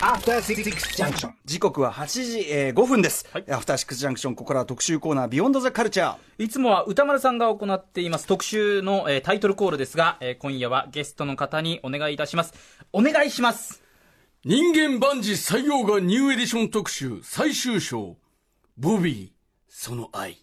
アフターシックスジャンクション時刻は8時、えー、5分です、はい。アフターシックスジャンクションここからは特集コーナービヨンドザカルチャーいつもは歌丸さんが行っています。特集の、えータイトルコールですが、えー今夜はゲストの方にお願いいたします。お願いします。人間万事採用がニューエディション特集最終章。ボビーその愛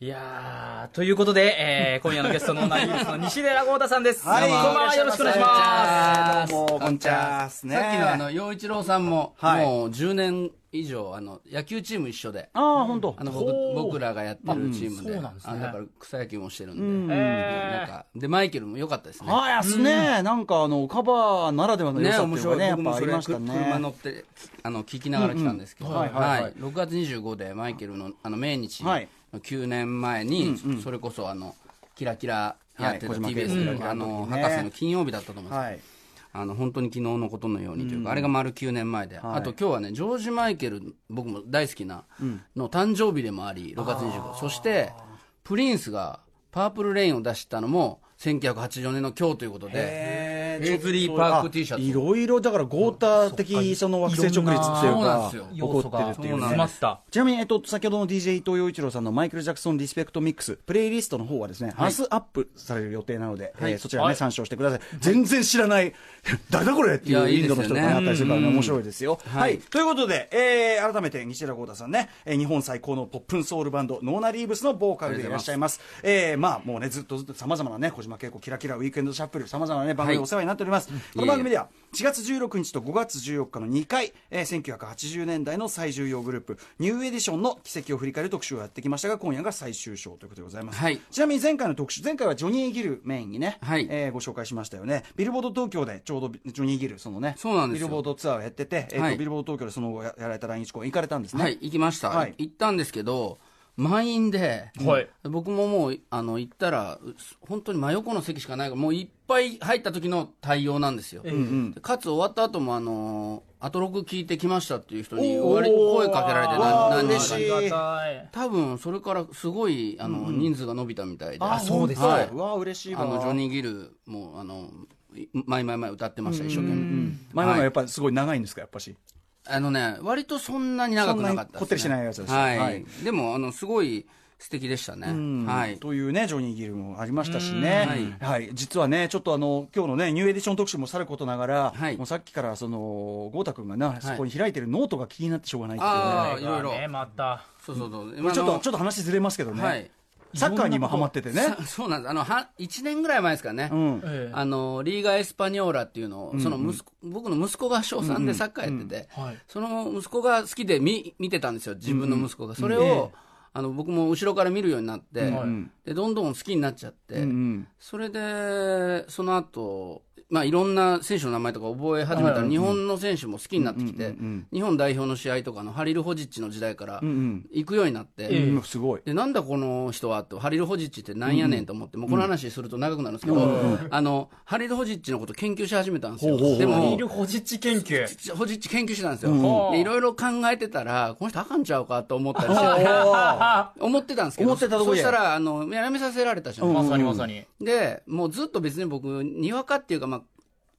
いやー、ということで、えー今夜のゲストのナイルスの西寺豪太さんです。はい。こんばんは、よろしくお願いします。どうもこんにちはさっきのあの陽一郎さんも、はい。もう10年以上あの野球チーム一緒でああ本当。あの僕僕らがやってるチームで,、あそうなんですね。あだから草野球もしてるんで、えなんかでマイケルも良かったですね。ああやすね、なんかあのカバーならではの良ねさっていうねやっぱありました車乗ねってあの聞きながら来たんですけど、はいはいはい。6月25でマイケルのあの命日はい。の9年前に、それこそあのキラキラやってた TBS 介の,、あのね。博士の金曜日だったと思うんです、はい。あの本当に昨日のことのようにというか、あれが丸9年前で、はい。あと今日はねジョージ・マイケル僕も大好きなの誕生日でもあり6月25そしてプリンスがパープルレインを出したのも1984年の今日ということでリーパーク T シャツいろいろだから豪太的その惑星直立っていうか起こってるっていうね。ちなみに、えっと、先ほどの DJ 伊藤洋一郎さんのマイケル・ジャクソン・リスペクト・ミックス、プレイリストの方はですね、明日アップされる予定なので、えーそちらね、はい。参照してください。全然知らない、誰だこれっていいうインドの人とかにあったりするからね、面白いですよ。は。はい。いということで、えー改めて西寺豪太さんね、えー日本最高のポップンソウルバンド、ノーナ・リーブスのボーカルでいらっしゃいます。えーまあ、もうね、ずっとずっと様々なね、小島恵子、キラキラ、ウィークエンドシャッフル、様々なね、番組でお世話になっております。この番組では、4月16日と5月14日の2回、えー1980年代の最重要グループ、ニューエディションの奇跡を振り返る特集をやってきましたが、今夜が最終章ということでございます。はいちなみに前回の特集、前回はジョニー・ギルメインにね、はいえーご紹介しましたよね。ビルボード東京でちょうどジョニー・ギル、そのね、そうなんですよビルボードツアーをやってて、えーとはいビルボード東京でその後ややられた来日公演行かれたんですね。はい、行きました、はい行ったんですけど、満員で、はい僕ももうあの行ったら、う本当に真横の席しかないから、もういっぱい入った時の対応なんですよ。でかつ終わった後もあのアトロク聞いてきましたっていう人に割と声かけられて何何人か。多分それからすごいあの、人数が伸びたみたいで、あ、そうですか。はいうわ嬉しいわ。あのジョニー・ギルもあのい前々前歌ってました、一生懸命。前々はいやっぱりすごい長いんですか、やっぱし？あのね、割とそんなに長くなかったです、ね。そんなにこってりしてないやつですはい。はいでも、あの、すごい素敵でしたね。はい。というね、ジョニー・ギルもありましたしね、はい実はね、ちょっとあの今日のね、ニューエディション特集もさることながら、はいもうさっきからその郷太君がな、そこに開いてるノートが気になってしょうがないっていうね、いろいろね、また。そうそうそう。これちょっとちょっと話ずれますけどね、はい。サッカーにもハマっててね、さ そうなんです。あの、は、1年ぐらい前ですかね。うん、ええ。あの、リーガ・エスパニョーラっていうのを、その息子、僕の息子が小3でサッカーやってて、はい。その息子が好きで見見てたんですよ、自分の息子が。それを、ええ。あの僕も後ろから見るようになって、はい。でどんどん好きになっちゃって、うんうん。それで、その後まあいろんな選手の名前とか覚え始めたら、日本の選手も好きになってきて、日本代表の試合とかのハリル・ホジッチの時代からうん行くようになって、すごい。でなんだこの人はとハリル・ホジッチってなんやねんと思って、もうこの話すると長くなるんですけど、あのハリル・ホジッチのこと研究し始めたんですよ。でミもルホジッチ研究。ホジッチ研究してたんですよ。いろいろ考えてたら、この人あかんちゃうかと思ったりして、思ってたんですけど、思ってたとこやそしたら、あの、やめさせられたじゃん。まさにまさに。で、もうずっと別に僕、にわかっていうか、まあ、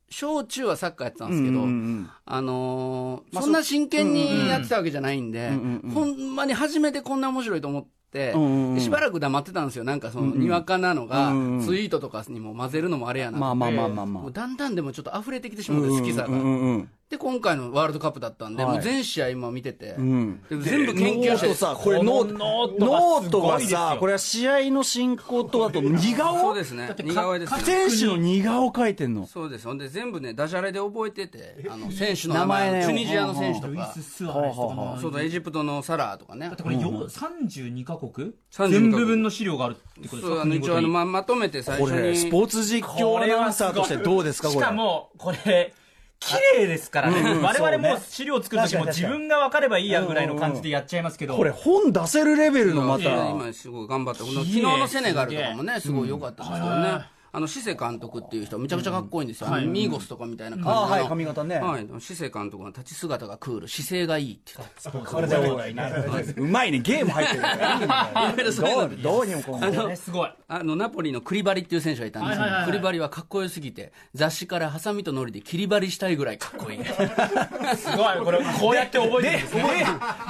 小中はサッカーやってたんですけど、うんうんうんあのーまあそんな真剣にやってたわけじゃないんで、んうんうんほんまに初めてこんな面白いと思って、うんうんしばらく黙ってたんですよ。なんかその、にわかなのが、うんうんツイートとかにも混ぜるのもあれやなとまあまあまあまあまあ。だんだんでもちょっと溢れてきてしまって、好きさが。うんうんうんで、今回のワールドカップだったんで、はい。もう全試合今見てて、うん。で全部研究してノートさ、これノーのノートがノートがすごいですよ。さ、これは試合の進行と、あと似顔そうですね。似顔絵ですね。選手の似顔描いてんの。そうです。ほんで全部ね、ダジャレで覚えてて、あの、選手の名名前ね。前、チュニジアの選手とルイか、ス・スアレスとかもそうだ、エジプトのサラーとかね。だっ。てこれよ32カ国？32全部分の資料があるってことですそう、かあの、一応あの、ま、まとめて最初これ、スに。ポーツ実況アナウンサーとしてどうですか、これ。しかも、これ、綺麗ですからね。我々も資料作るときも自分が分かればいいやぐらいの感じでやっちゃいますけど。これ、本出せるレベルのまた。今すごい頑張って、この綺麗昨日のセネガルとかもね、すごい良かったんですけどね。あの、シセ監督っていう人、めちゃくちゃかっこいいんですよ。あのミーゴスとかみたいな感じの。はい髪型ね。はい。シセ監督の立ち姿がクール、姿勢がいいって言ってこれでもうまいね。ゲーム入ってるいろい ろそういうの。どうどうにもこう。すごい。あの、ナポリのクリバリっていう選手がいたんですよ。はいはいはい。はいクリバリはかっこよすぎて、雑誌からハサミとノリで切り張りしたいぐらいかっこいい。すごい。これこうやって覚えてるんですね。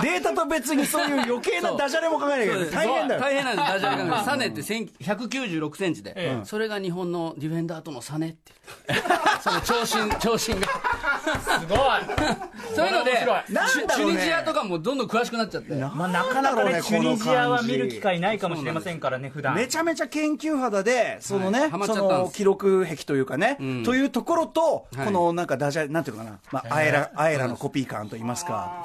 データと別にそういう余計なダジャレも考えないけない。大変だよ。大変なんです、ダジャレが。サネって1000 196センチで、ええ。それが日本のディフェンダーとの差ねって。その長身、長身が。すごい。そういうのでチュニジアとかもどんどん詳しくなっちゃって。まあ、なかなかね、チュニジアは見る機会ないかもしれませんからね、普段。めちゃめちゃ研究肌で、そのね、はい。その記録癖というかね、ん。というところと、はい。このなんかダジャレ、なんていうのかな、まあ、あえら、あえらのコピー感といいますか。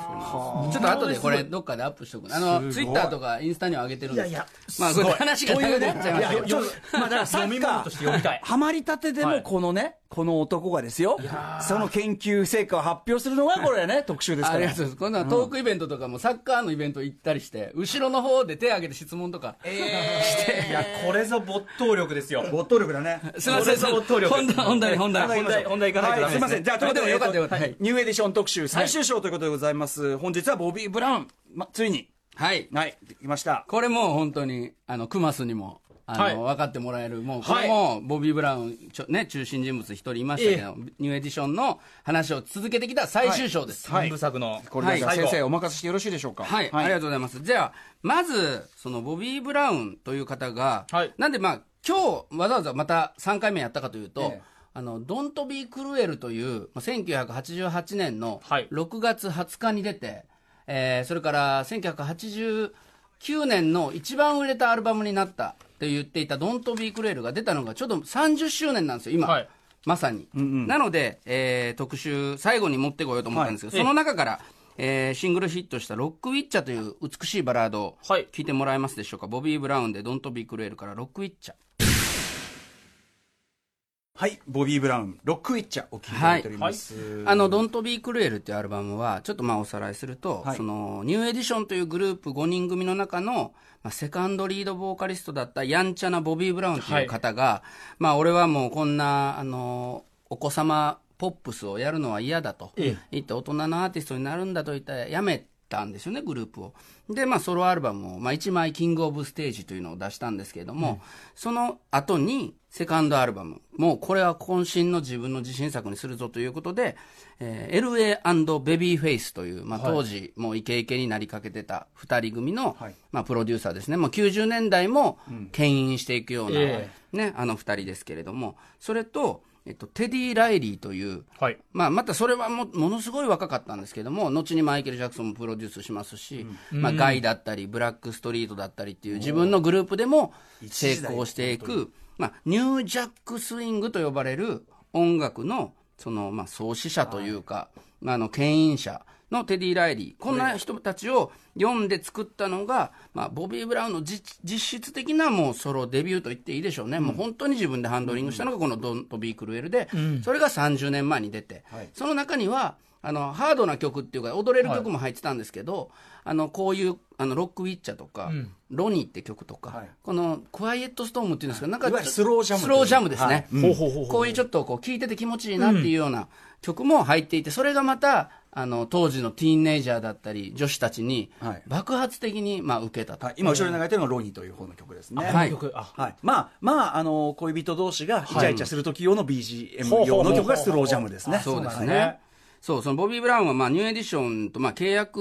ちょっと後でこれどっかでアップしとく。ねあの、ツイッターとかインスタには上げてるんです。いやいや。まあ、これ話が長くなっちゃいまいやしたけどちょっと まあだからサッカー、ハマりたてでもこのね、この男がですよ、その研究成果を発表するのがこれね、特集ですからありが。とうございます。今度はトークイベントとかもサッカーのイベント行ったりして、後ろの方で手挙げて質問とか。いや、これぞ没頭力ですよ。没頭力だね。すみません、没頭力本題、本題、本題。本題、本題行かないとダメです、いすみません。じゃあ、というこよかったよかったニューエディション特集最終章ということでございます。本日はボビー・ブラウン、ま、ついに、はい。はい、できました。これもう本当に、あの、クマスにも、あの、はい分かってもらえる、もう、これも、ボビー・ブラウン、ちょね、中心人物一人いましたけど、ニューエディションの話を続けてきた最終章です。はい。三部作の。これで先生、お任せしてよろしいでしょうか？はい、ありがとうございます。じゃあ、まず、そのボビー・ブラウンという方が、はい。なんでまあ、今日、わざわざまた3回目やったかというと、ええ。あの、ドントビー・クルエルという、まあ1988年のはい。6月20日に出て、えーそれから1989年の一番売れたアルバムになったって言っていたドントビー・クルエルが出たのがちょうど30周年なんですよ、今。はいまさに。なので、えー特集、最後に持ってこようと思ったんですけど、はいその中から、えーシングルヒットしたロックウィッチャーという美しいバラードをはい聞いてもらえますでしょうか。ボビー・ブラウンでドントビー・クルエルからロックウィッチャー。はい、ボビー・ブラウン、ロックウィッチャーお聞きいただいております。あの、ドントビー・クルエルっていうアルバムは、ちょっとまあおさらいすると、はい。その、ニューエディションというグループ5人組の中の、まあ、セカンドリードボーカリストだったやんちゃなボビー・ブラウンという方が、まあ俺はもうこんな、あの、お子様ポップスをやるのは嫌だと。え言って大人のアーティストになるんだと言ったらやめたんですよね、グループを。で、まあソロアルバムを、まあ1枚キングオブステージというのを出したんですけれども、その後にセカンドアルバム、もうこれは渾身の自分の自信作にするぞということで、えー LA& ベビーフェイスという、まあ当時もうイケイケになりかけてた二人組の、はい。まあプロデューサーですね。もう90年代も牽引していくような、え。ね、あの二人ですけれども、それと、えっと、テディ・ライリーという、はい。まあ、またそれはもものすごい若かったんですけども、後にマイケル・ジャクソンもプロデュースしますし、まあ、ガイだったり、ブラック・ストリートだったりっていう自分のグループでも成功していく、まあ、ニュージャック・スイングと呼ばれる音楽の、その、まあ、創始者というか、まあ、あの、牽引者のテディ・ライリー。こんな人たちを読んで作ったのが、まあ、ボビー・ブラウンの実実質的なもうソロデビューと言っていいでしょうね。もう本当に自分でハンドリングしたのがこのドントビー・クルエルで、それが30年前に出て、その中には、あの、ハードな曲っていうか、踊れる曲も入ってたんですけど、あの、こういう、あの、ロックウィッチャーとか、ロニーって曲とか、はい。この、クワイエットストームっていうんですか、なんかスロージャムスロージャムですね。こういうちょっとこう聴いてて気持ちいいなっていうような曲も入っていて、それがまた、あの、当時のティーンネイジャーだったり、女子たちにはい爆発的に、まあ、受けたと。はい、今後ろに流れてるのがロニーという方の曲ですね。はいはい、まあまあ、あの恋人同士がイチャイチャする時用の BGM 用の曲がスロージャムですね。そうですはいね。そう、そのボビー・ブラウンは、まあ、ニューエディションと、まあ、契約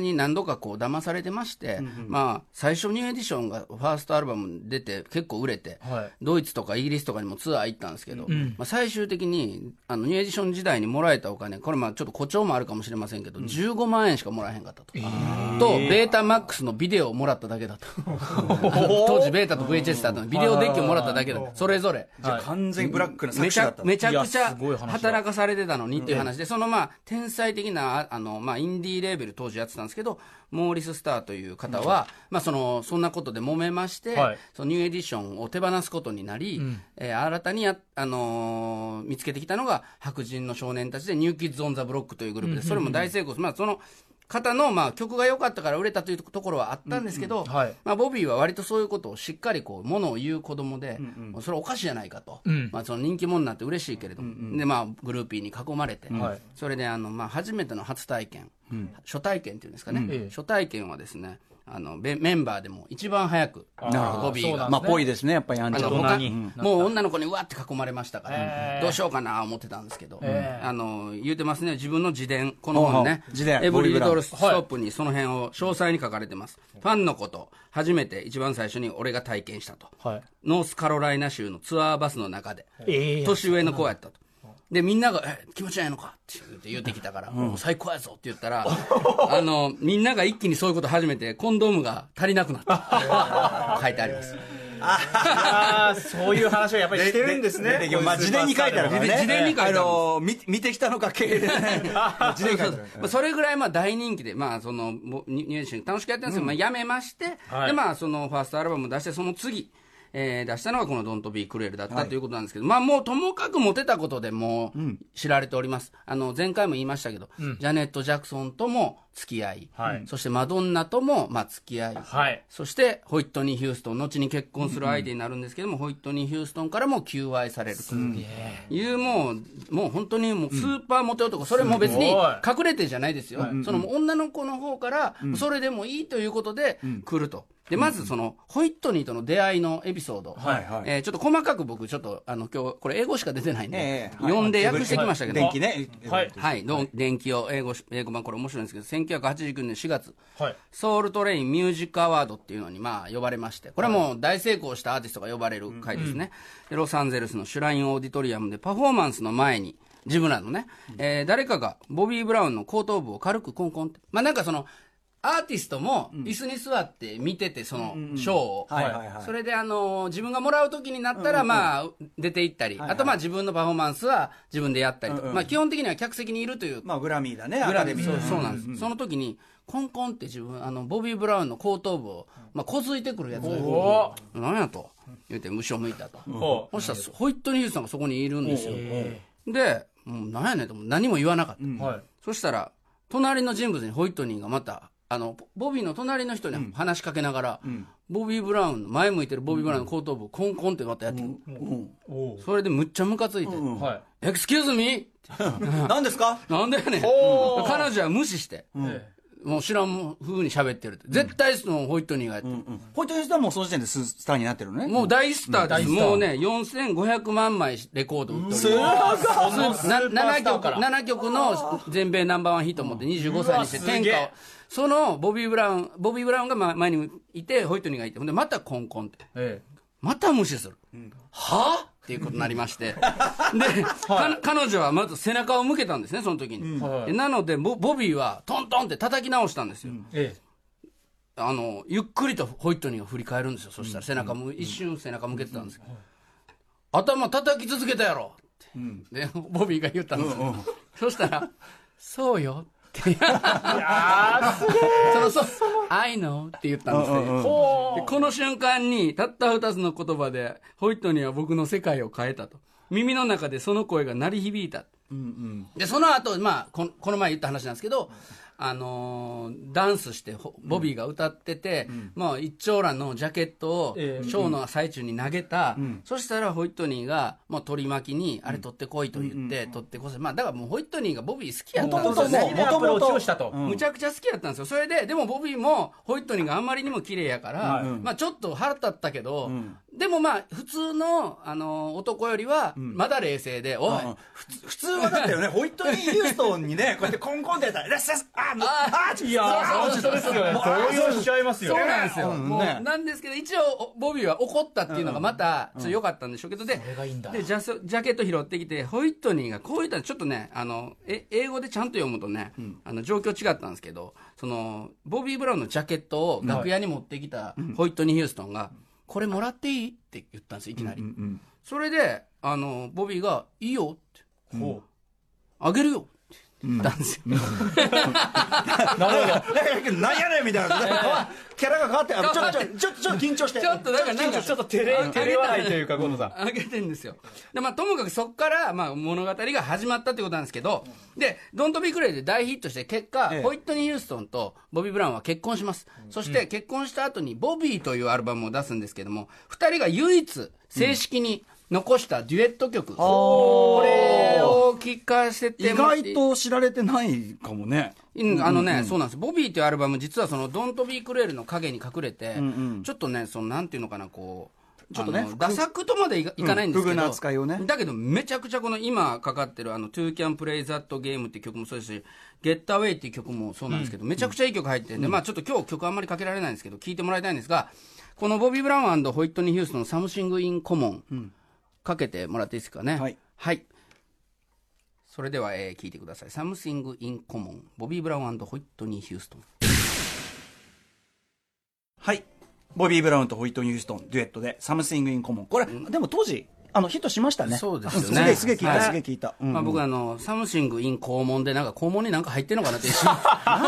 に何度かこう、騙されてまして、まあ、最初ニューエディションがファーストアルバム出て結構売れて、はい。ドイツとかイギリスとかにもツアー行ったんですけど、まあ、最終的に、あの、ニューエディション時代にもらえたお金、これまあ、ちょっと誇張もあるかもしれませんけど、15万円しかもらえへんかったと。と、ベータマックスのビデオをもらっただけだと。当時、ベータと VHS だったの。にビデオデッキをもらっただけだと。それぞれ。じゃあ完全にブラックな作めち詞だったゃめちゃくちゃ働かされてたのにっていう話で、そのまあ天才的なああの、まあ、インディーレーベル当時やってたんですけど、モーリス・スターという方は、まあ、そのそんなことで揉めまして、はい。そのニューエディションを手放すことになり、えー新たにや、あのー見つけてきたのが白人の少年たちでニューキッズ・オン・ザ・ブロックというグループで、それも大成功です。まあ、その方の、まあ、曲が良かったから売れたというところはあったんですけど、はい。まあ、ボビーは割とそういうことをしっかりこう、ものを言う子供で、もうそれおかしいじゃないかと。うん。まあ、その人気者になって嬉しいけれども、で、まあ、グルーピーに囲まれて、はい。それで、あの、まあ、初めての初体験、初体験っていうんですかね、ええ。初体験はですね、あの、ベメンバーでも一番早く、なるほどボビーが。そうなんまあ、ぽいですね、やっぱりアンあの他に。もう女の子にうわって囲まれましたから、どうしようかな思ってたんですけど、あの言うてますね、自分の自伝、この本ね。自伝。エブリリトルストップにその辺を詳細に書かれてます、ファンのこと、初めて一番最初に俺が体験したと、はい。ノースカロライナ州のツアーバスの中で、ええ年上の子やったと。で、みんなが、え、気持ちないのか？って言って言ってきたから、もう最高やぞって言ったら、あの、みんなが一気にそういうこと始めて、コンドームが足りなくなった。書いてあります。ああそういう話をやっぱりしてるんですねまあ、自伝に書いてあるからね。自伝に書いてあるあの、見見てきたのか系でね。自伝に書いてある。まあそれぐらいまあ大人気で、まあ、そのもニニューシン楽しくやってるんですけど、まあ、やめまして、はいでまあ、そのファーストアルバムを出して、その次、えー出したのがこの「Don't Be Cruel」だったということなんですけど、まあもうともかくモテたことでもう知られております、あの前回も言いましたけど、ジャネット・ジャクソンとも付き合い、はい。そしてマドンナともまあ付き合い、はい。そしてホイットニー・ヒューストン、後に結婚する相手になるんですけども、ホイットニー・ヒューストンからも求愛されるという、もう、もう本当にもうスーパーモテ男、それも別に隠れてじゃないですよ、その女の子の方から、それでもいいということで来ると。でまずそのホイットニーとの出会いのエピソード、はいはい。えーちょっと細かく僕ちょっとあの今日これ英語しか出てないんで、ええ読んで訳してきましたけど、電気ね。はい。はい、電気を英語し英語版これ面白いんですけど1989年4月。はい。ソウルトレインミュージックアワードっていうのにまあ呼ばれまして、これはもう大成功したアーティストが呼ばれる回ですね。でロサンゼルスのシュラインオーディトリアムでパフォーマンスの前に、自分らのね、えー誰かがボビー・ブラウンの後頭部を軽くコンコンって。まあなんかその、アーティストも椅子に座って見てて、そのショーを。はいはいはい。それであのー自分がもらう時になったら、まあ、出て行ったり、はいあとまあ自分のパフォーマンスは自分でやったりとうんうん。まあ基本的には客席にいるという。まあ、グラミーだね、アグラミー。そうそうなんです、その時にコンコンって自分あのボビー・ブラウンの後頭部を、まあ、こづいてくるやつがいる。お何やと？言って後ろ向いたと、おそしたらホイットニー・ヒューストンがそこにいるんですよ。でもう何やねんと何も言わなかった、はい。そしたら隣の人物にホイットニーがまたあのボビーの隣の人に話しかけながら、ボビー・ブラウンの前向いてるボビー・ブラウンの後頭部をコンコンってまたやってく。る、おそれでむっちゃムカついて「はいエクスキューズミ何ですか？ーなんだよね彼女は無視して、えもう知らん風に喋ってるって。絶対そのホイットニーがやってる。ホイットニーさんもその時点でススターになってるのね。もう大スターです。もうね、4500万枚レコード売ってる。そのスーなパー7曲、スターから7曲の全米ナンバーワンヒットを持って25歳にして天下を。そのボビー・ブラウン、ボビー・ブラウンがま前にいて、ホイットニーがいて、ほんでまたコンコンって。えまた無視する。はぁっていうことになりまして。で、か彼女はまず背中を向けたんですね、その時に。はいでなのでボ、ボビーはトントンって叩き直したんですよ。ええあの、ゆっくりとホイットニーが振り返るんですよ。そしたら背中も、一瞬背中向けてたんですよ。頭叩き続けたやろって。で、ボビーが言ったんですよ。そしたら、そうよって。いやーすげえその、そう、I know って言ったんですね。ほでこの瞬間に、たった二つの言葉で、ホイットニーは僕の世界を変えたと。耳の中でその声が鳴り響いた。で、その後、まあ、ここの前言った話なんですけど、あのーダンスして、ほボビーが歌ってて、まあ、一長蘭のジャケットを、シえ。えョーの最中に投げた、そしたらホイットニーが、もう取り巻きに、あれ取ってこいと言って、取ってこせ。まあ、だからもうホイットニーがボビー好きやったんですよね。好きでアプローチをしたと。むちゃくちゃ好きやったんですよ。それで、でもボビーも、ホイットニーがあんまりにも綺麗やから、はい。まあちょっと腹立ったけど、でもまあ普通の、あの、男よりは、まだ冷静で、おい、普通普通はだったよね、ホイットニー・ヒューストンにね、こうやってコンコンってやったら、レッセス、あ、もう、あ、ちいやーそうですよね動揺しちゃいますよ。そうなんですよ。うんもうね。なんですけど、一応、ボビーは怒ったっていうのがまた、ちょっと良かったんでしょうけど、で、れがいいんだ。でジャス、ジャケット拾ってきて、ホイットニーがこういったちょっとね、あの、え英語でちゃんと読むとね、あの、状況違ったんですけど、その、ボビー・ブラウンのジャケットを楽屋に持ってきたホイットニー・ヒューストンが、これもらっていい？って言ったんですよ、いきなり。それで、あの、ボビーが、いいよって、ほあげるよってたんですよ。なるほど。なんやねんみたいな。キャラが変わって、あちょっと、ちょっと、ちょっと、緊張して。ちょっとだからなんかちょっと照れ、照れ笑いというか、近藤さん。あげてんですよ。で、まあ、ともかくそこから、まあ、物語が始まったってことなんですけど、で、ドントビークレイで大ヒットして、結果、ええホイットニー・ヒューストンとボビー・ブラウンは結婚します。そして、結婚した後に、ボビーというアルバムを出すんですけども、二人が唯一、正式に残したデュエット曲。これを聞かせて意外と知られてないかもね。うんあのね、そうなんです。ボビーというアルバム、実はその、 Don't Be Cruel の影に隠れて、んうんちょっとね、その、なんていうのかな、こう、ちょっとねダサくとまでいかないんですけど、うんねだけど、めちゃくちゃこの今かかってる、あの、Two Can Play That Game っていう曲もそうですし、Get Away っていう曲もそうなんですけど、めちゃくちゃいい曲入ってるんで、まあちょっと今日曲あんまりかけられないんですけど、聴いてもらいたいんですが、このボビー・ブラウンホイットニー・ヒューストンの Something in Common、かけてもらっていいですかね？はい。はい。それでは、えー聞いてください。Something in Common。ボビー・ブラウンホイットニー・ヒューストン。はい。ボビー・ブラウンとホイットニー・ヒューストン、デュエットで、 Something in Common。これ、でも当時、あの、ヒットしましたね。そうですよねすげえ、すげえ聞いた、はいすげえ聞いた。うんまあ、僕あの、 Some thing in 肛門で、なんか肛門になんか入ってんのかなって一瞬。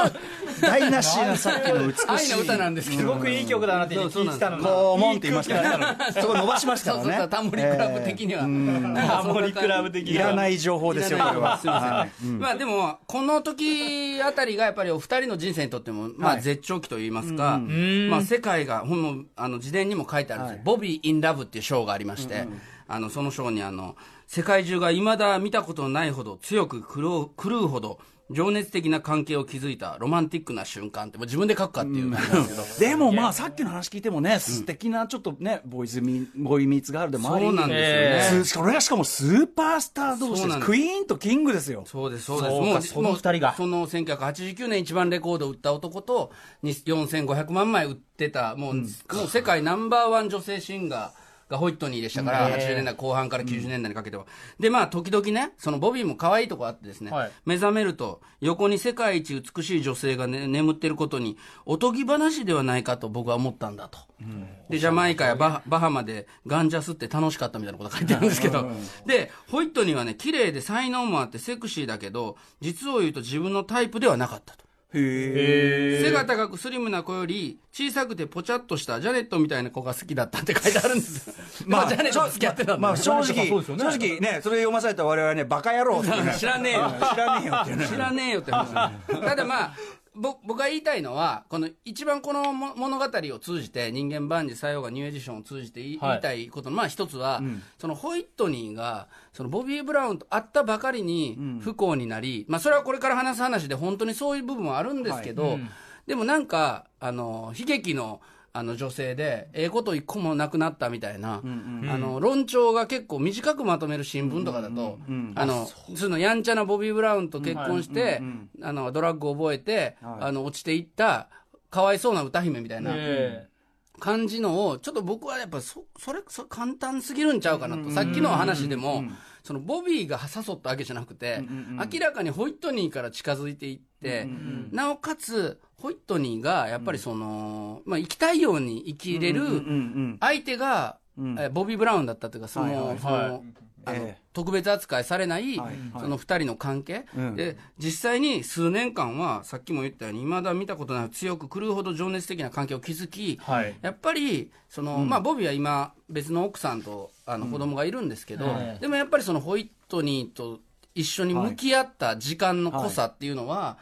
台無しな さっきの美しい。愛の歌なんですけど。すごくいい曲だなって聞いてたのに。こう、もんって言いましたからね。そこ伸ばしましたそうからね。そうタモリクラブ的には。タモリクラブ的いらない情報ですよ、これは。すみません、はいまあでも、この時あたりがやっぱりお二人の人生にとっても、まあはい絶頂期といいますか、んまあ世界が、ほんもあの、自伝にも書いてあるんですよ。ボビー・イン・ラブっていう賞がありまして、あの、その賞にあの、世界中が未だ見たことのないほど強く狂う狂うほど、情熱的な関係を築いたロマンティックな瞬間って、もう自分で書くかっていうですけど。でもまあ、さっきの話聞いてもね、素敵なちょっとね、ボーイズミ、ボーイミーツガールでもあり。そうなんですよね。すそれがしかもスーパースター同士です。クイーンとキングですよ。そうです、そうです。もうその二人がその1989年一番レコードを売った男と、に4500万枚売ってた、もう、もう世界ナンバーワン女性シンガー。がホイットニーでしたから、80年代後半から90年代にかけては。で、まあ、時々ね、そのボビーも可愛いとこあってですね、はい目覚めると、横に世界一美しい女性が、ね、眠ってることに、おとぎ話ではないかと僕は思ったんだと。で、ジャマイカやバハバハマでガンジャスって楽しかったみたいなこと書いてあるんですけど、で、ホイットニーはね、綺麗で才能もあってセクシーだけど、実を言うと自分のタイプではなかったと。へ背が高くスリムな子より小さくてぽちゃっとしたジャネットみたいな子が好きだったって書いてあるんです。まあ、ジャネットと付き合ってたんだまあ正直、そうですよね正直ね、それ読まされた我々はね、バカ野郎ってね知らねえよ。知らねえよって。知らねえよって話ただまあぼ僕が言いたいのはこの一番このも物語を通じて人間万事作用がニューエディションを通じて言い,、たいことのまあ一つは、そのホイットニーがそのボビー・ブラウンと会ったばかりに不幸になり、まあそれはこれから話す話で本当にそういう部分はあるんですけど、でもなんかあの悲劇のあの女性で、ええこと一個もなくなったみたいな、あの、論調が結構短くまとめる新聞とかだと、あの、そのやんちゃなボビー・ブラウンと結婚して、あの、ドラッグを覚えて、はい。あの、落ちていった、かわいそうな歌姫みたいなえ感じのを、ちょっと僕はやっぱそ、それ、それ簡単すぎるんちゃうかなと。さっきの話でも、そのボビーが誘ったわけじゃなくて、明らかにホイットニーから近づいていって、なおかつ、ホイットニーが、やっぱりその、まあ、生きたいように生きれる、相手が、ボビー・ブラウンだったというか、その、あのええ。特別扱いされない、はいはい。その二人の関係、うん。で、実際に数年間は、さっきも言ったように、未だ見たことない強く狂うほど情熱的な関係を築き、はい。やっぱり、その、まあ、ボビーは今、別の奥さんと、あの、子供がいるんですけど、ええ。でもやっぱりそのホイットニーと一緒に向き合った時間の濃さっていうのは、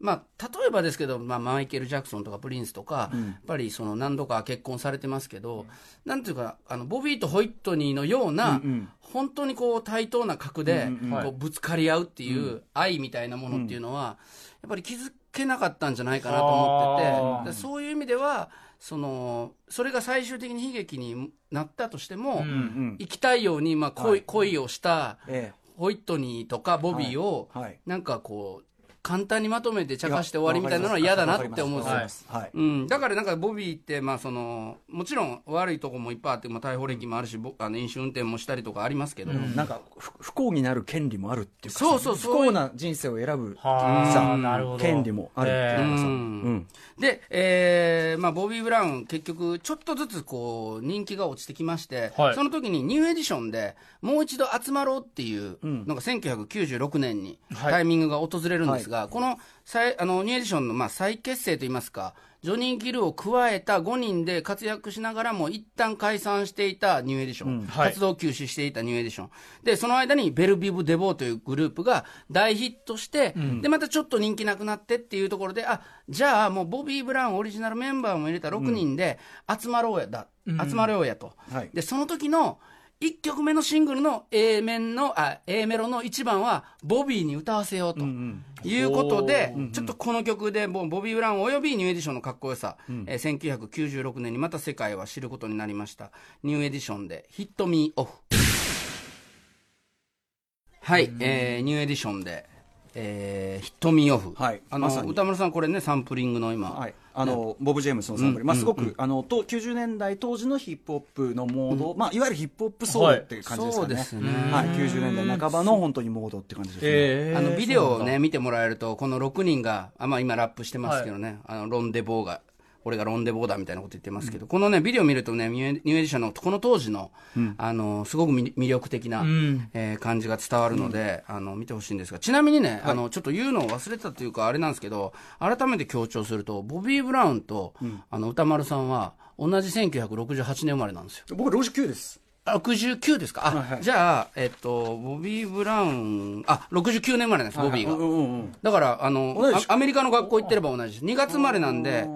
まあ、例えばですけど、まあ、マイケル・ジャクソンとかプリンスとか、やっぱりその何度か結婚されてますけど、なんていうか、あの、ボビーとホイットニーのような、うん本当にこう対等な格で、うんうんうん。こうぶつかり合うっていう愛みたいなものっていうのは、やっぱり気づけなかったんじゃないかなと思ってて、でそういう意味では、その、それが最終的に悲劇になったとしても、うんうん。生きたいように、まあ恋、恋をしたえ。ホイットニーとかボビーを、はい。はい。なんかこう、簡単にまとめて茶化して終わりみたいなのは嫌だなって思う。んです。はい。うん、だからなんかボビーって、まあ、そのもちろん悪いとこもいっぱいあって、まあ、逮捕歴もあるし、ぼあの飲酒運転もしたりとかありますけど、なんか不不幸になる権利もあるっていうかさそうそうそう。不幸な人生を選ぶはあさなるほど。権利もあるっていうかさ、ううん。んで、えーまあ、ボビー・ブラウン、結局、ちょっとずつこう人気が落ちてきまして、はい。その時にニューエディションでもう一度集まろうっていうのが1996年にはい。タイミングが訪れるんですが、この再あのニューエディションのまあ再結成といいますか、ジョニー・ギルを加えた5人で活躍しながらも一旦解散していたニューエディション、はい活動休止していたニューエディション。で、その間にベルビブ・デボーというグループが大ヒットして、で、またちょっと人気なくなってっていうところで、あ、じゃあもうボビー・ブラウンオリジナルメンバーも入れた6人で集まろうやだ、集まろうやと。はいで、その時の1曲目のシングルの A 面の、あ、A メロの1番はボビーに歌わせようと。いうことで、ちょっとこの曲でボボビー・ブラウンおよびニューエディションのかっこよさ、えー1996年にまた世界は知ることになりました。ニューエディションで、 Hit Me Off。はい、えーニューエディションで、えー Hit Me Off。はい。あの、まさに。宇多丸さんこれね、サンプリングの今、はい、あのボブ・ジェームスのサンプル、まあ、すごく、あのと90年代当時のヒップホップのモード、まあ、いわゆるヒップホップソウルっていう感じですかね,、そうですね。はい、90年代半ばの本当にモードって感じですね、えー。あのビデオをね、見てもらえると、この6人が、あまあ、今、ラップしてますけどね、あのロンデボーが、俺がロンデボーだみたいなこと言ってますけど、このね、ビデオ見るとね、ニューエディションのこの当時の、あのすごく魅魅力的な、ん。えー感じが伝わるので、あの見てほしいんですが、ちなみにね、あのちょっと言うのを忘れてたというか、あれなんですけど、改めて強調すると、ボビー・ブラウンと、あの歌丸さんは、同じ1968年生まれなんですよ。僕69です。あ69ですか、あはいはい。じゃあ、えっと、ボビー・ブラウン、あ69年生まれなんです、ボビーが。うんうんうんだからあのアメリカの学校行ってれば同じ。です2月生まれなんで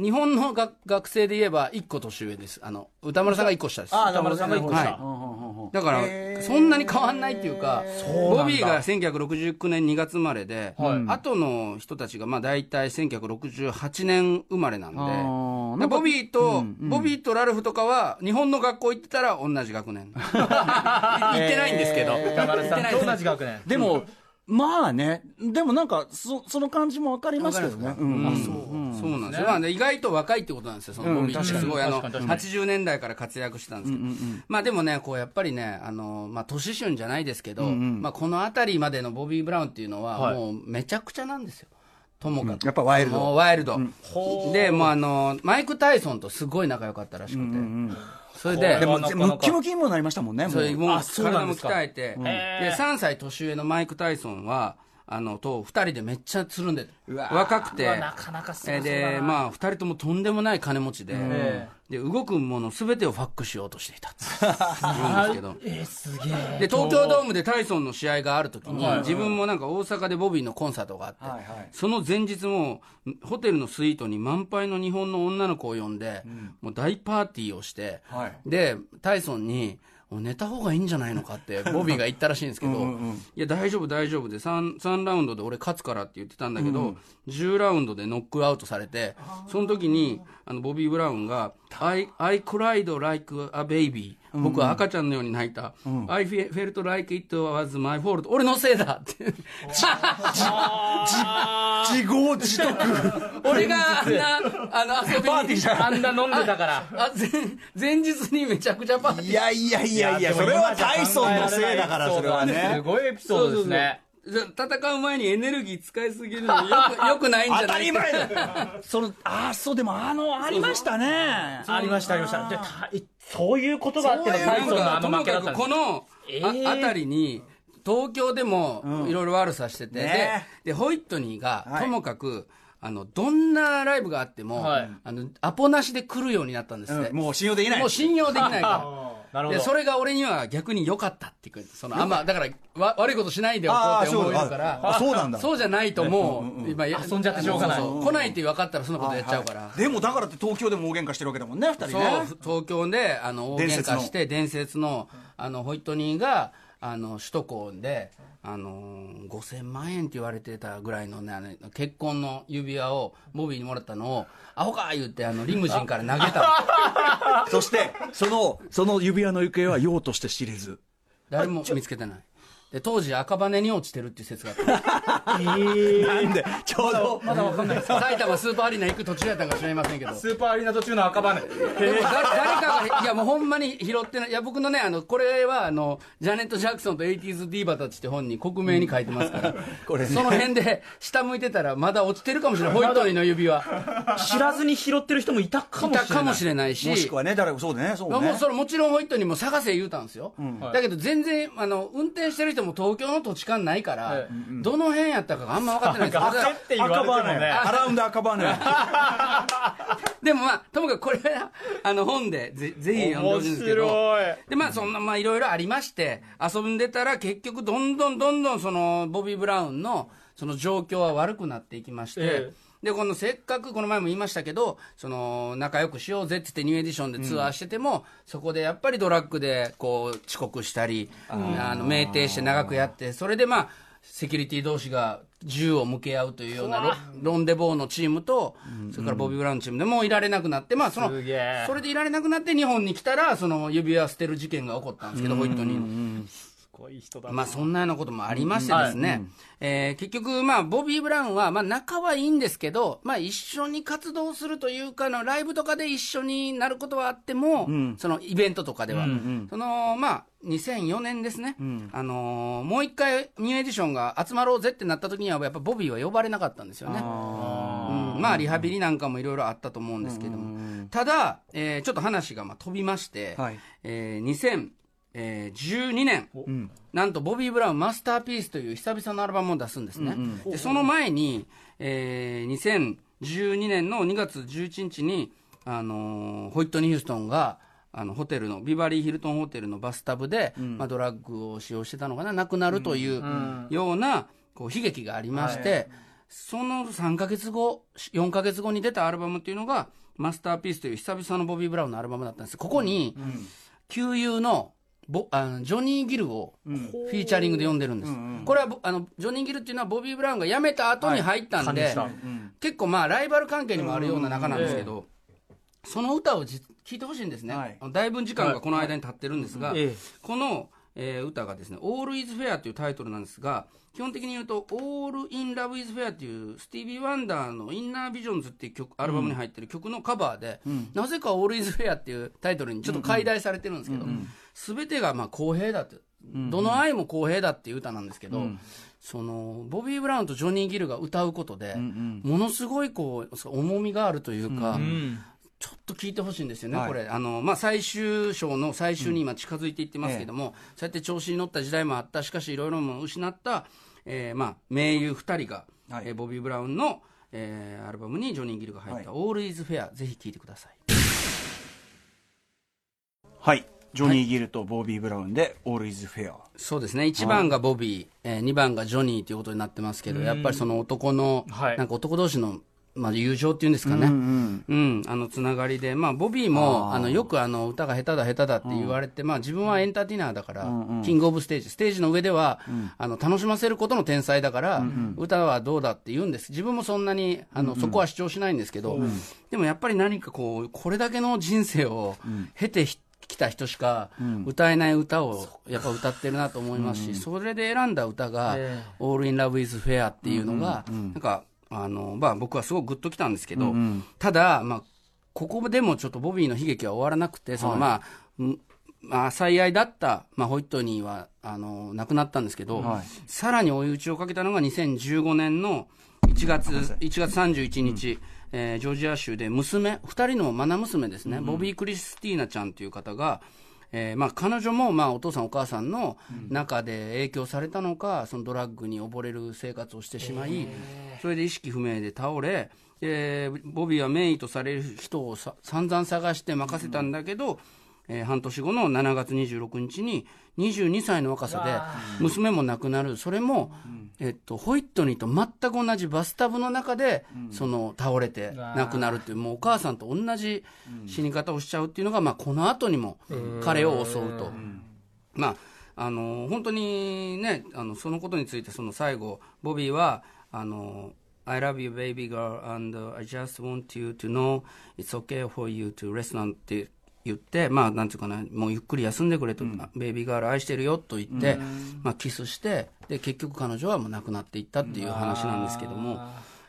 日本の学学生で言えば1個年上です。あの歌丸さんが1個下です。あ歌丸さんが一個下。はいうんうんうんうん。だからそんなに変わんないっていうかボビーが1969年2月生まれで、はい。後の人たちがまあ大体1968年生まれなんで。んかボビーと、ボビーとラルフとかは日本の学校行ってたら同じ学年。行ってないんですけど、歌丸さんと同じ学年。でも、まあね。でもなんかそその感じも分かりますけどね。うん。あそう、そうなんですよ、まあね、意外と若いってことなんですよ、そのボビーって、うんすごいあの確かに確80年代から活躍してたんですけど、まあでもね、こうやっぱりね、あのまあ、年春じゃないですけど、まあ、この辺りまでのボビー・ブラウンっていうのは、はい。もうめちゃくちゃなんですよ、ともかく。やっぱワイルド。もうワイルド、で、もうあのマイク・タイソンとすごい仲良かったらしくて、それで、でもムッキムキにもなりましたもんねもう。それもう体も鍛えて、でへー3歳年上のマイク・タイソンは、あのと2人でめっちゃつるんで若くて。なかなかでまあ2人ともとんでもない金持ちで,、えで動くもの全てをファックしようとしていたって言うんですけど。えー、すげえ。で東京ドームでタイソンの試合がある時に、はい。自分もなんか大阪でボビーのコンサートがあって、はいはい。その前日もホテルのスイートに満杯の日本の女の子を呼んで、もう大パーティーをして、はい。でタイソンに寝た方がいいんじゃないのかって ボビーが言ったらしいんですけどいや大丈夫大丈夫で 3, 3ラウンドで俺勝つからって言ってたんだけど、10ラウンドでノックアウトされてその時にあのボビー・ブラウンが「I, I cried like a baby」僕は赤ちゃんのように泣いた「I felt like it was my fault」俺のせいだ。って自業自得。俺があんなあの遊びにあんな飲んでたから。あ前前日にめちゃくちゃパーティー。いやいやいやいやそれはタイソンのせいだからそれはすね。ごいエピソードですね。そうそうそう戦う前にエネルギー使いすぎるのよく よくないんじゃない当たり前だそのあそうでもあのありましたね。ありましたありました。でそういうことがあってのタイソンのあの負けだったんですこの、えあー。あたりに東京でもいろいろ悪さしてて、ね。ででホイットニーがはい。ともかく、あのどんなライブがあっても、はい。あのアポなしで来るようになったんですって、うん。もう信用できない。もう信用できないから でそれが俺には逆に良かったって言うそのあんまだからわ悪いことしないでおこうって思えるから。あそうなんだ。そうじゃないともう、今や遊んじゃってしょうがない。そそ来ないって分かったらそんなことやっちゃうから、でもだからって東京でも大喧嘩してるわけだもんね二人そうね東京であの大喧伝説の。嘩して伝説のあのホイットニーがあの首都高であの5000万円って言われてたぐらいの,、ね、あの結婚の指輪をボビーにもらったのをアホか言ってあのリムジンから投げた そしてそのその指輪の行方は用として知れず。誰も見つけてないで当時赤羽に落ちてるっていう説があった。なんで？ちょうど。まだわかんないです。埼玉スーパーアリーナ行く途中やったんか知りませんけど。スーパーアリーナ途中の赤羽誰かがいやもうほんまに拾ってないいや僕のねあのこれはあのジャネット・ジャクソンと 80s ディーバたちって本に克明に書いてますから、これね。その辺で下向いてたらまだ落ちてるかもしれない。ホイットニーの指輪。知らずに拾ってる人もいたかいもしれない。たかもしれないし。もしくはね誰かそうでねそうね。まあもうそれもちろんホイットニーも探せ言うたんですよ、だけど全然あの運転してる人も東京の土地勘ないから、はい。どの辺やったかがあんま分かってないんです。よ赤って言われても。ねアラウンド赤羽でもまあともかくこれはあの本でぜぜひ読んでほ面しいんですけど白いでまあそんなまあいろいろありまして遊んでたら結局どんどんどんどんそのボビー・ブラウンのその状況は悪くなっていきまして、えでこのせっかくこの前も言いましたけどその仲良くしようぜって言ってニューエディションでツアーしてても、そこでやっぱりドラッグでこう遅刻したりあの酩酊して長くやってそれでまあセキュリティ同士が銃を向け合うというようなロロンデボーのチームと、それからボビー・ブラウンのチームでもういられなくなって、まあそのそれでいられなくなって日本に来たらその指輪捨てる事件が起こったんですけどホイットニい人だなまあそんなようなこともありましてですね、えー結局、まあ、ボビー・ブラウンは、まあ、仲はいいんですけど、まあ、一緒に活動するというかの、ライブとかで一緒になることはあっても、そのイベントとかでは、その、まあ、2004年ですね、あのーもう一回ニューエディションが集まろうぜってなった時には、やっぱボビーは呼ばれなかったんですよね。うん。まあ、リハビリなんかもいろいろあったと思うんですけども、ただ、えーちょっと話がまあ飛びまして、はい。えー2012年、なんとボビー・ブラウンマスターピースという久々のアルバムを出すんですね。でその前に、えー2012年の2月11日に、あのーホイットニー・ヒューストンが、あのホテルのビバリーヒルトンホテルのバスタブで、まあ、ドラッグを使用してたのかな。亡くなるというようなこう悲劇がありまして、その3か月後4か月後に出たアルバムっていうのがマスターピースという久々のボビー・ブラウンのアルバムだったんです。ここに、旧友のボあのジョニー・ギルをフィーチャリングで呼んでるんです、これはぼあのジョニー・ギルっていうのはボビー・ブラウンが辞めた後に入ったんで、はい。結構まあライバル関係にもあるような仲なんですけど、その歌をじ聞いてほしいんですね、はい。だいぶ時間がこの間に経ってるんですが、ええ。この、えー歌がですね「All is Fair」というタイトルなんですが基本的に言うと「All in Love is Fair」っていうスティービー・ワンダーの「インナービジョンズ」っていう曲アルバムに入ってる曲のカバーで、なぜか「All is Fair」っていうタイトルにちょっと解題されてるんですけど、全てがまあ公平だって、どの愛も公平だっていう歌なんですけど、そのボビー・ブラウンとジョニー・ギルが歌うことで、ものすごいこう重みがあるというか、うんちょっと聞いてほしいんですよね、はい。これ。あの、まあ、最終章の最終に今近づいていってますけども、そうやって調子に乗った時代もあった。しかしいろいろも失った、えーまあ、名優2人が、はい。えーボビー・ブラウンの、えーアルバムにジョニー・ギルが入った「All is Fair」ぜひ聴いてください。はいジョニー・ギルとボービー・ブラウンで「All is Fair そうですね。1番がボビー、えー、2番がジョニーということになってますけどやっぱりその男の、はい。なんか男同士の、まあ、友情っていうんですかね、うんあのつながりで、まあ、ボビーもあのよくあの歌が下手だ下手だって言われて、まあ、自分はエンターテイナーだから、キングオブステージ。ステージの上では、あの楽しませることの天才だから、歌はどうだって言うんです。自分もそんなにあの、そこは主張しないんですけど、でもやっぱり何かこうこれだけの人生を経てひ来た人しか歌えない歌をやっぱ歌ってるなと思いますし、それで選んだ歌がえ「All in Love is Fair」っていうのが、なんかあの、まあ、僕はすごくグッときたんですけど、ただ、まあ、ここでもちょっとボビーの悲劇は終わらなくて、そのまあうんまあ、最愛だった、まあ、ホイットニーはあの亡くなったんですけど、はい。さらに追い打ちをかけたのが2015年の1月 ,1 月31日、えージョージア州で娘2人の愛娘ですね、ボビー・クリスティーナちゃんという方が、えーまあ、彼女も、まあ、お父さんお母さんの中で影響されたのか、そのドラッグに溺れる生活をしてしまい、それで意識不明で倒れ、でボビーは名医とされる人をさ散々探して任せたんだけど、えー半年後の7月26日に22歳の若さで娘も亡くなる。それも、えっと、ホイットニーと全く同じバスタブの中で、その倒れて亡くなるっていうもうお母さんと同じ死に方をしちゃうっていうのが、まあ、この後にも彼を襲うと。まあ、あの本当にねあのそのことについてその最後ボビーはあの I love you baby girl and I just want you to know it's okay for you to rest なんて言って、まあ、なんていうかな、もうゆっくり休んでくれと、ベイビーガール愛してるよと言って、まあ、キスして、で、結局彼女はもう亡くなっていったっていう話なんですけども、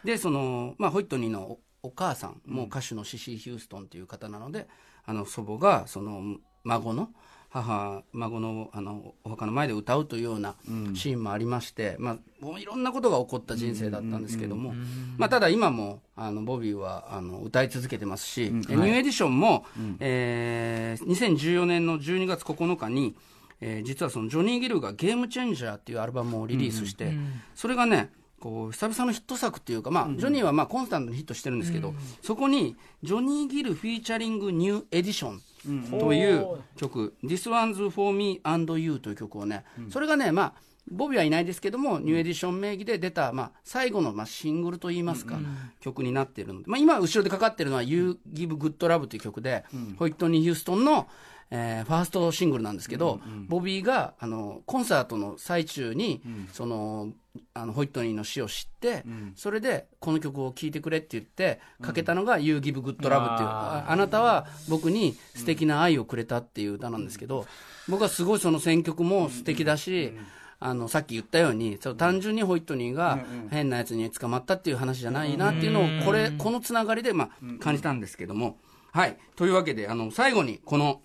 で、その、まあ、ホイットニーのおお母さん、もう歌手のシシー・ヒューストンっていう方なので、あの、祖母が、その、孫の、母、孫の、あの、お墓の前で歌うというようなシーンもありまして、まあ、もういろんなことが起こった人生だったんですけども、まあ、ただ今も、あの、ボビーは、あの、歌い続けてますし、えニューエディションも、えー2014年の12月9日に、えー実はそのジョニー・ギルが Game Changer っていうアルバムをリリースして、それがね、こう久々のヒット作っていうか、まあ、ジョニーはまあコンスタントにヒットしてるんですけど、そこにジョニー・ギルフィーチャリング・ニュー・エディションという曲、This One's for Me and You という曲をね、それがね、まあ、ボビーはいないですけども、ニューエディション名義で出た、まあ、最後のまあシングルといいますか、曲になっているので、まあ、今、後ろでかかってるのは You Give Good Love という曲で、ホイットニー・ヒューストンの、えーファーストシングルなんですけど、ボビーがあのコンサートの最中に、そのあのホイットニーの死を知って、それでこの曲を聴いてくれって言ってかけたのが「You Give Good Love」っていうああなたは僕に素敵な愛をくれたっていう歌なんですけど、僕はすごいその選曲も素敵だし、あのさっき言ったようにそう単純にホイットニーが変なやつに捕まったっていう話じゃないなっていうのをこれこのつながりでまあ感じたんですけども。はい。というわけで、あの、最後に、この、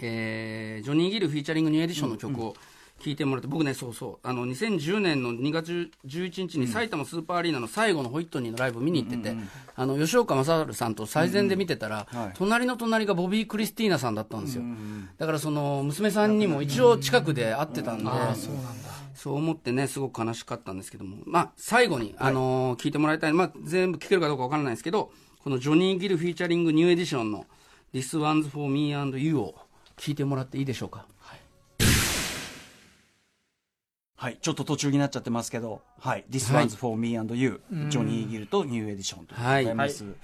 えージョニー・ギルフィーチャリングニューエディションの曲を聴いてもらって、僕ね、そうそう、あの、2010年の2月11日に埼玉スーパーアリーナの最後のホイットニーのライブ見に行ってて、あの、吉岡正治さんと最前で見てたら、はい。隣の隣がボビー・クリスティーナさんだったんですよ。だからその、娘さんにも一応近くで会ってたんで、そう思ってね、すごく悲しかったんですけども、まあ、最後に、あのー聞いてもらいたい、まあ、全部聞けるかどうかわからないですけど、このジョニー・ギルフィーチャリングニューエディションの This One's for Me and You を聞いてもらっていいでしょうか？はい、ちょっと途中になっちゃってますけど、はい、This はい。one's for me and you、ジョニー・ギルとニューエディションということでございます。ねえ、い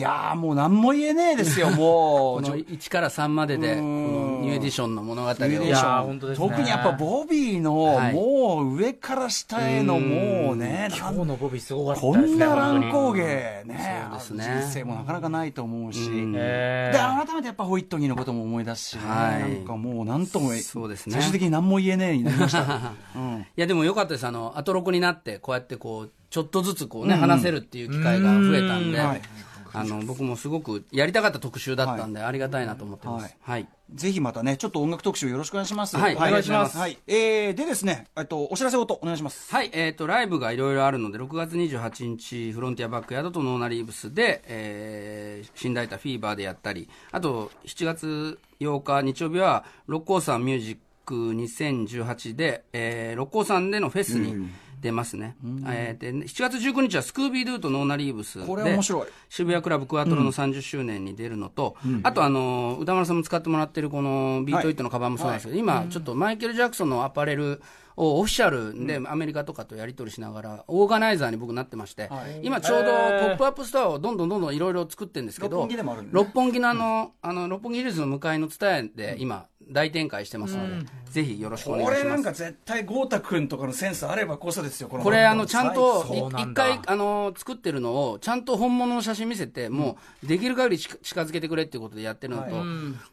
やーもう何も言えねえですよ、もこう。の1から3までで、このニューエディションの物語を。特にやっぱボビーの、はい。もう上から下へのもうね、今日のボビーすごかったこですね。んな乱本高下ねそうですね。人生もなかなかないと思うし、でー。改めてやっぱホイットニーのことも思い出すしね、はい。なんかもうなんともそうですね。最終的に何も言えねえになりました、うん。いや、でもよかったです。あの、アトロクになって、こうやってこう、ちょっとずつこうね、話せるっていう機会が増えたんで、あの、僕もすごくやりたかった特集だったんで、ありがたいなと思ってます。はい。ぜひまたねちょっと音楽特集よろしくお願いします。はいお願いします。はい、えー、でですねえっとお知らせごとお願いします。はい、えっ、と、ライブがいろいろあるので、6月28日、フロンティアバックヤードとノーナリーブスで、えー、新代田フィーバーでやったり、あと、7月8日日曜日は、六甲山ミュージック2018で、えー、六甲山でのフェスに出ますね。えーで、7月19日はスクービードゥとノーナリーブスで、これは面白い。渋谷クラブクワトロの30周年に出るのと、あとあの宇多丸さんも使ってもらってるこの Beat It のカバンもそうなんですけど、今ちょっとマイケル・ジャクソンのアパレルをオフィシャルでアメリカとかとやり取りしながらオーガナイザーに僕なってまして、今ちょうどポップアップストアをどんどんどんどんいろいろ作ってるんですけど六本木のあのあの六本木ヒルズの向かいの蔦屋で今大展開してますので、ぜひよろしくお願いしますこれなんか絶対郷太君とかのセンスあればこそですよこのこれあのちゃんと一回あの作ってるのをちゃんと本物の写真見せてもうできる限り近近づけてくれっていうことでやってるのと、はい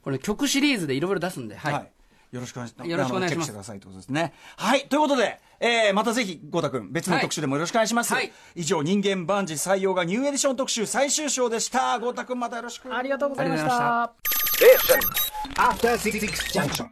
これ曲シリーズでいろいろ出すんではい、はい。よろしくお願いします。よろしくお願いしますチェックしてくださいということですね。はい。ということで、えー、またぜひ、ゴータ君、別の特集でもよろしくお願いします。はい以上、人間万事採用がニューエディション特集最終章でした。ゴータ君、またよろしく。ありがとうございましあ Station. after this junction,